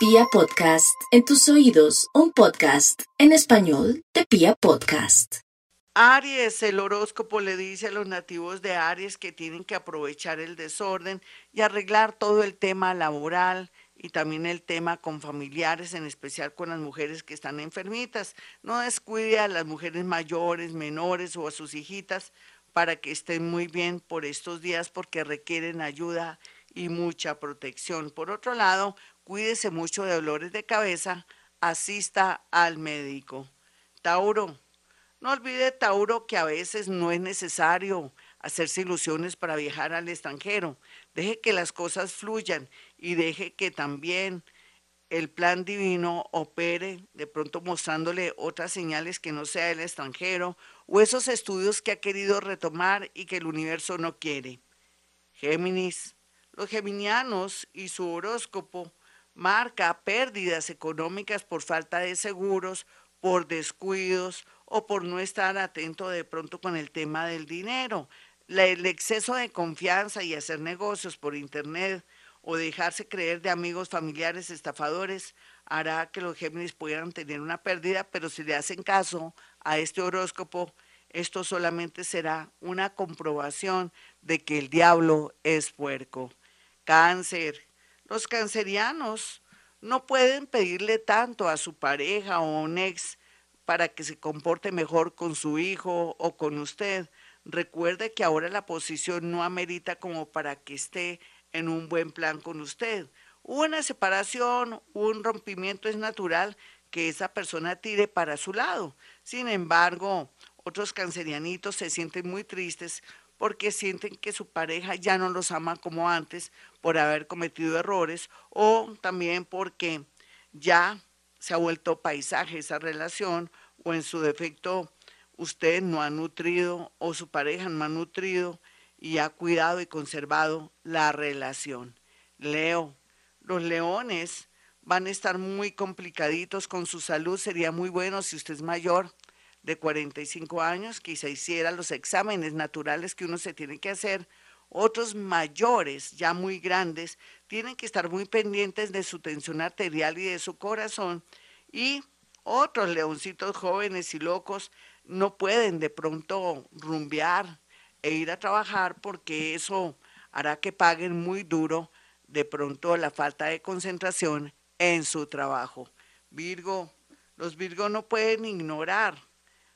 Pia Podcast, en tus oídos, un podcast en español de Pia Podcast. Aries, el horóscopo le dice a los nativos de Aries que tienen que aprovechar el desorden y arreglar todo el tema laboral y también el tema con familiares, en especial con las mujeres que están enfermitas. No descuide a las mujeres mayores, menores o a sus hijitas para que estén muy bien por estos días porque requieren ayuda y mucha protección. Por otro lado, cuídese mucho de dolores de cabeza, asista al médico. Tauro, no olvide, Tauro, que a veces no es necesario hacerse ilusiones para viajar al extranjero. Deje que las cosas fluyan y deje que también el plan divino opere, de pronto mostrándole otras señales que no sea el extranjero o esos estudios que ha querido retomar y que el universo no quiere. Géminis, los geminianos y su horóscopo marca pérdidas económicas por falta de seguros, por descuidos o por no estar atento de pronto con el tema del dinero. el exceso de confianza y hacer negocios por internet o dejarse creer de amigos familiares estafadores hará que los Géminis puedan tener una pérdida, pero si le hacen caso a este horóscopo, esto solamente será una comprobación de que el diablo es puerco. Cáncer. Los cancerianos no pueden pedirle tanto a su pareja o un ex para que se comporte mejor con su hijo o con usted. Recuerde que ahora la posición no amerita como para que esté en un buen plan con usted. Una separación, un rompimiento es natural que esa persona tire para su lado. Sin embargo, otros cancerianitos se sienten muy tristes porque sienten que su pareja ya no los ama como antes por haber cometido errores o también porque ya se ha vuelto paisaje esa relación o en su defecto usted no ha nutrido o su pareja no ha nutrido y ha cuidado y conservado la relación. Leo, los leones van a estar muy complicaditos con su salud. Sería muy bueno si usted es mayor de 45 años que se hiciera los exámenes naturales que uno se tiene que hacer. Otros mayores, ya muy grandes, tienen que estar muy pendientes de su tensión arterial y de su corazón. Y otros leoncitos jóvenes y locos no pueden de pronto rumbear e ir a trabajar porque eso hará que paguen muy duro de pronto la falta de concentración en su trabajo. Virgo, los Virgos no pueden ignorar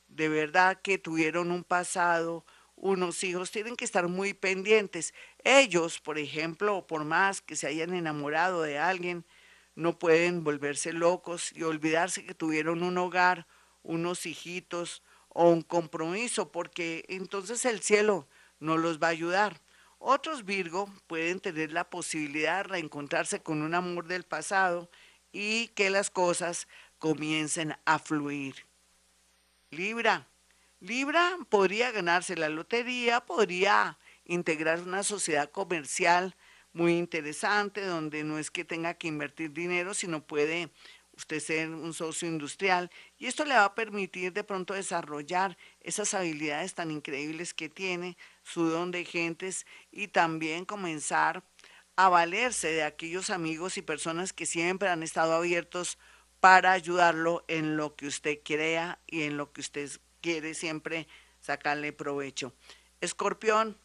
de verdad que tuvieron un pasado, unos hijos, tienen que estar muy pendientes. Ellos, por ejemplo, por más que se hayan enamorado de alguien, no pueden volverse locos y olvidarse que tuvieron un hogar, unos hijitos o un compromiso, porque entonces el cielo no los va a ayudar. Otros Virgo pueden tener la posibilidad de reencontrarse con un amor del pasado y que las cosas comiencen a fluir. Libra. Libra podría ganarse la lotería, podría integrar una sociedad comercial muy interesante, donde no es que tenga que invertir dinero, sino puede usted ser un socio industrial. Y esto le va a permitir de pronto desarrollar esas habilidades tan increíbles que tiene, su don de gentes, y también comenzar a valerse de aquellos amigos y personas que siempre han estado abiertos para ayudarlo en lo que usted crea y en lo que usted quiere siempre sacarle provecho. Escorpión.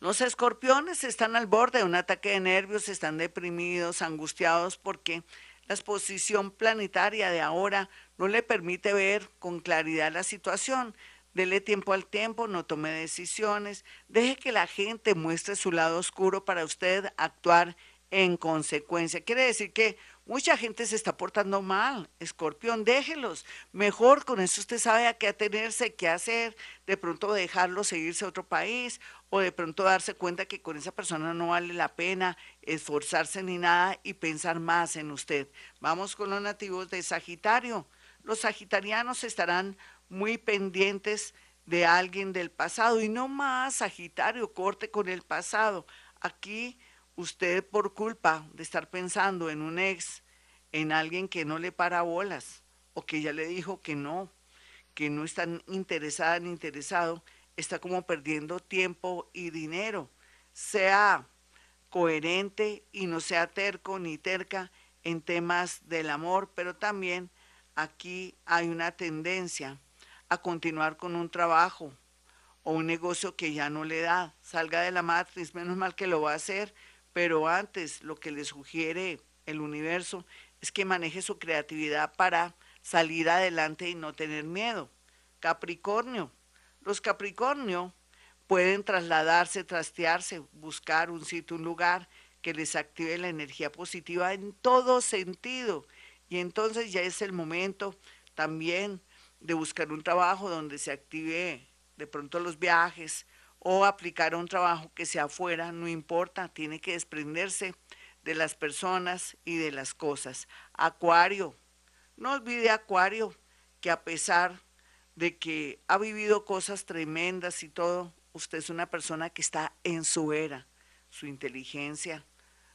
Los escorpiones están al borde de un ataque de nervios, están deprimidos, angustiados porque la exposición planetaria de ahora no le permite ver con claridad la situación. Dele tiempo al tiempo, no tome decisiones, deje que la gente muestre su lado oscuro para usted actuar en consecuencia. Quiere decir que Mucha gente se está portando mal, escorpión, déjelos. Mejor con eso usted sabe a qué atenerse, qué hacer, de pronto dejarlo seguirse a otro país o de pronto darse cuenta que con esa persona no vale la pena esforzarse ni nada y pensar más en usted. Vamos con los nativos de Sagitario. Los sagitarianos estarán muy pendientes de alguien del pasado y no más Sagitario, corte con el pasado. Aquí usted por culpa de estar pensando en un ex, en alguien que no le para bolas o que ya le dijo que no, que no está interesada ni interesado, está como perdiendo tiempo y dinero. Sea coherente y no sea terco ni terca en temas del amor, pero también aquí hay una tendencia a continuar con un trabajo o un negocio que ya no le da. Salga de la matriz, menos mal que lo va a hacer, pero antes lo que le sugiere el universo es que maneje su creatividad para salir adelante y no tener miedo. Capricornio. Los Capricornio pueden trasladarse, trastearse, buscar un sitio, un lugar que les active la energía positiva en todo sentido. Y entonces ya es el momento también de buscar un trabajo donde se active de pronto los viajes o aplicar un trabajo que sea afuera, no importa, tiene que desprenderse de las personas y de las cosas. Acuario, no olvide Acuario que a pesar de que ha vivido cosas tremendas y todo, usted es una persona que está en su era, su inteligencia,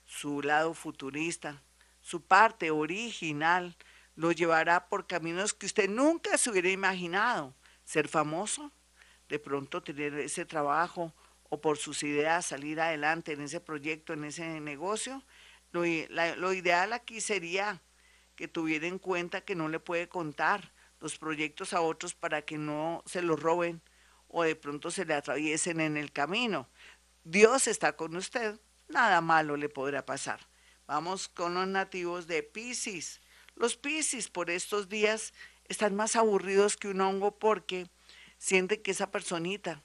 su lado futurista, su parte original, lo llevará por caminos que usted nunca se hubiera imaginado. Ser famoso, de pronto tener ese trabajo o por sus ideas salir adelante en ese proyecto, en ese negocio. Lo, ideal aquí sería que tuviera en cuenta que no le puede contar los proyectos a otros para que no se los roben o de pronto se le atraviesen en el camino. Dios está con usted, nada malo le podrá pasar. Vamos con los nativos de Pisces. Los Pisces por estos días están más aburridos que un hongo porque sienten que esa personita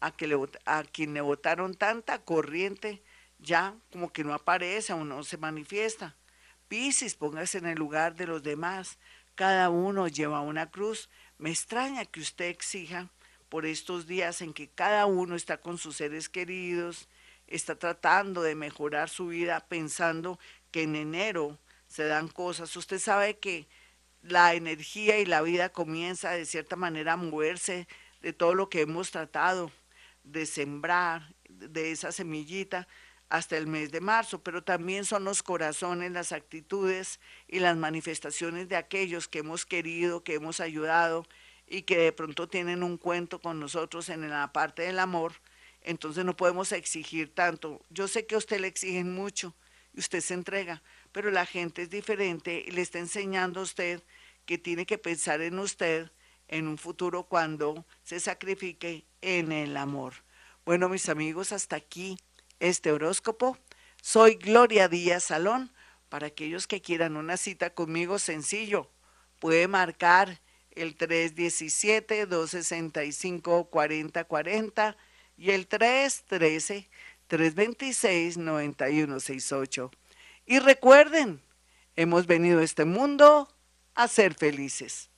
a, que le, a quien le votaron tanta corriente ya como que no aparece o no se manifiesta. Pisces, póngase en el lugar de los demás. Cada uno lleva una cruz. Me extraña que usted exija por estos días en que cada uno está con sus seres queridos, está tratando de mejorar su vida pensando que en enero se dan cosas. Usted sabe que la energía y la vida comienza de cierta manera a moverse de todo lo que hemos tratado de sembrar, de esa semillita hasta el mes de marzo, pero también son los corazones, las actitudes y las manifestaciones de aquellos que hemos querido, que hemos ayudado y que de pronto tienen un cuento con nosotros en la parte del amor, entonces no podemos exigir tanto. Yo sé que a usted le exigen mucho y usted se entrega, pero la gente es diferente y le está enseñando a usted que tiene que pensar en usted en un futuro cuando se sacrifique en el amor. Bueno, mis amigos, hasta aquí este horóscopo. Soy Gloria Díaz Salón. Para aquellos que quieran una cita conmigo, sencillo, puede marcar el 317-265-4040 y el 313-326-9168. Y recuerden, hemos venido a este mundo a ser felices.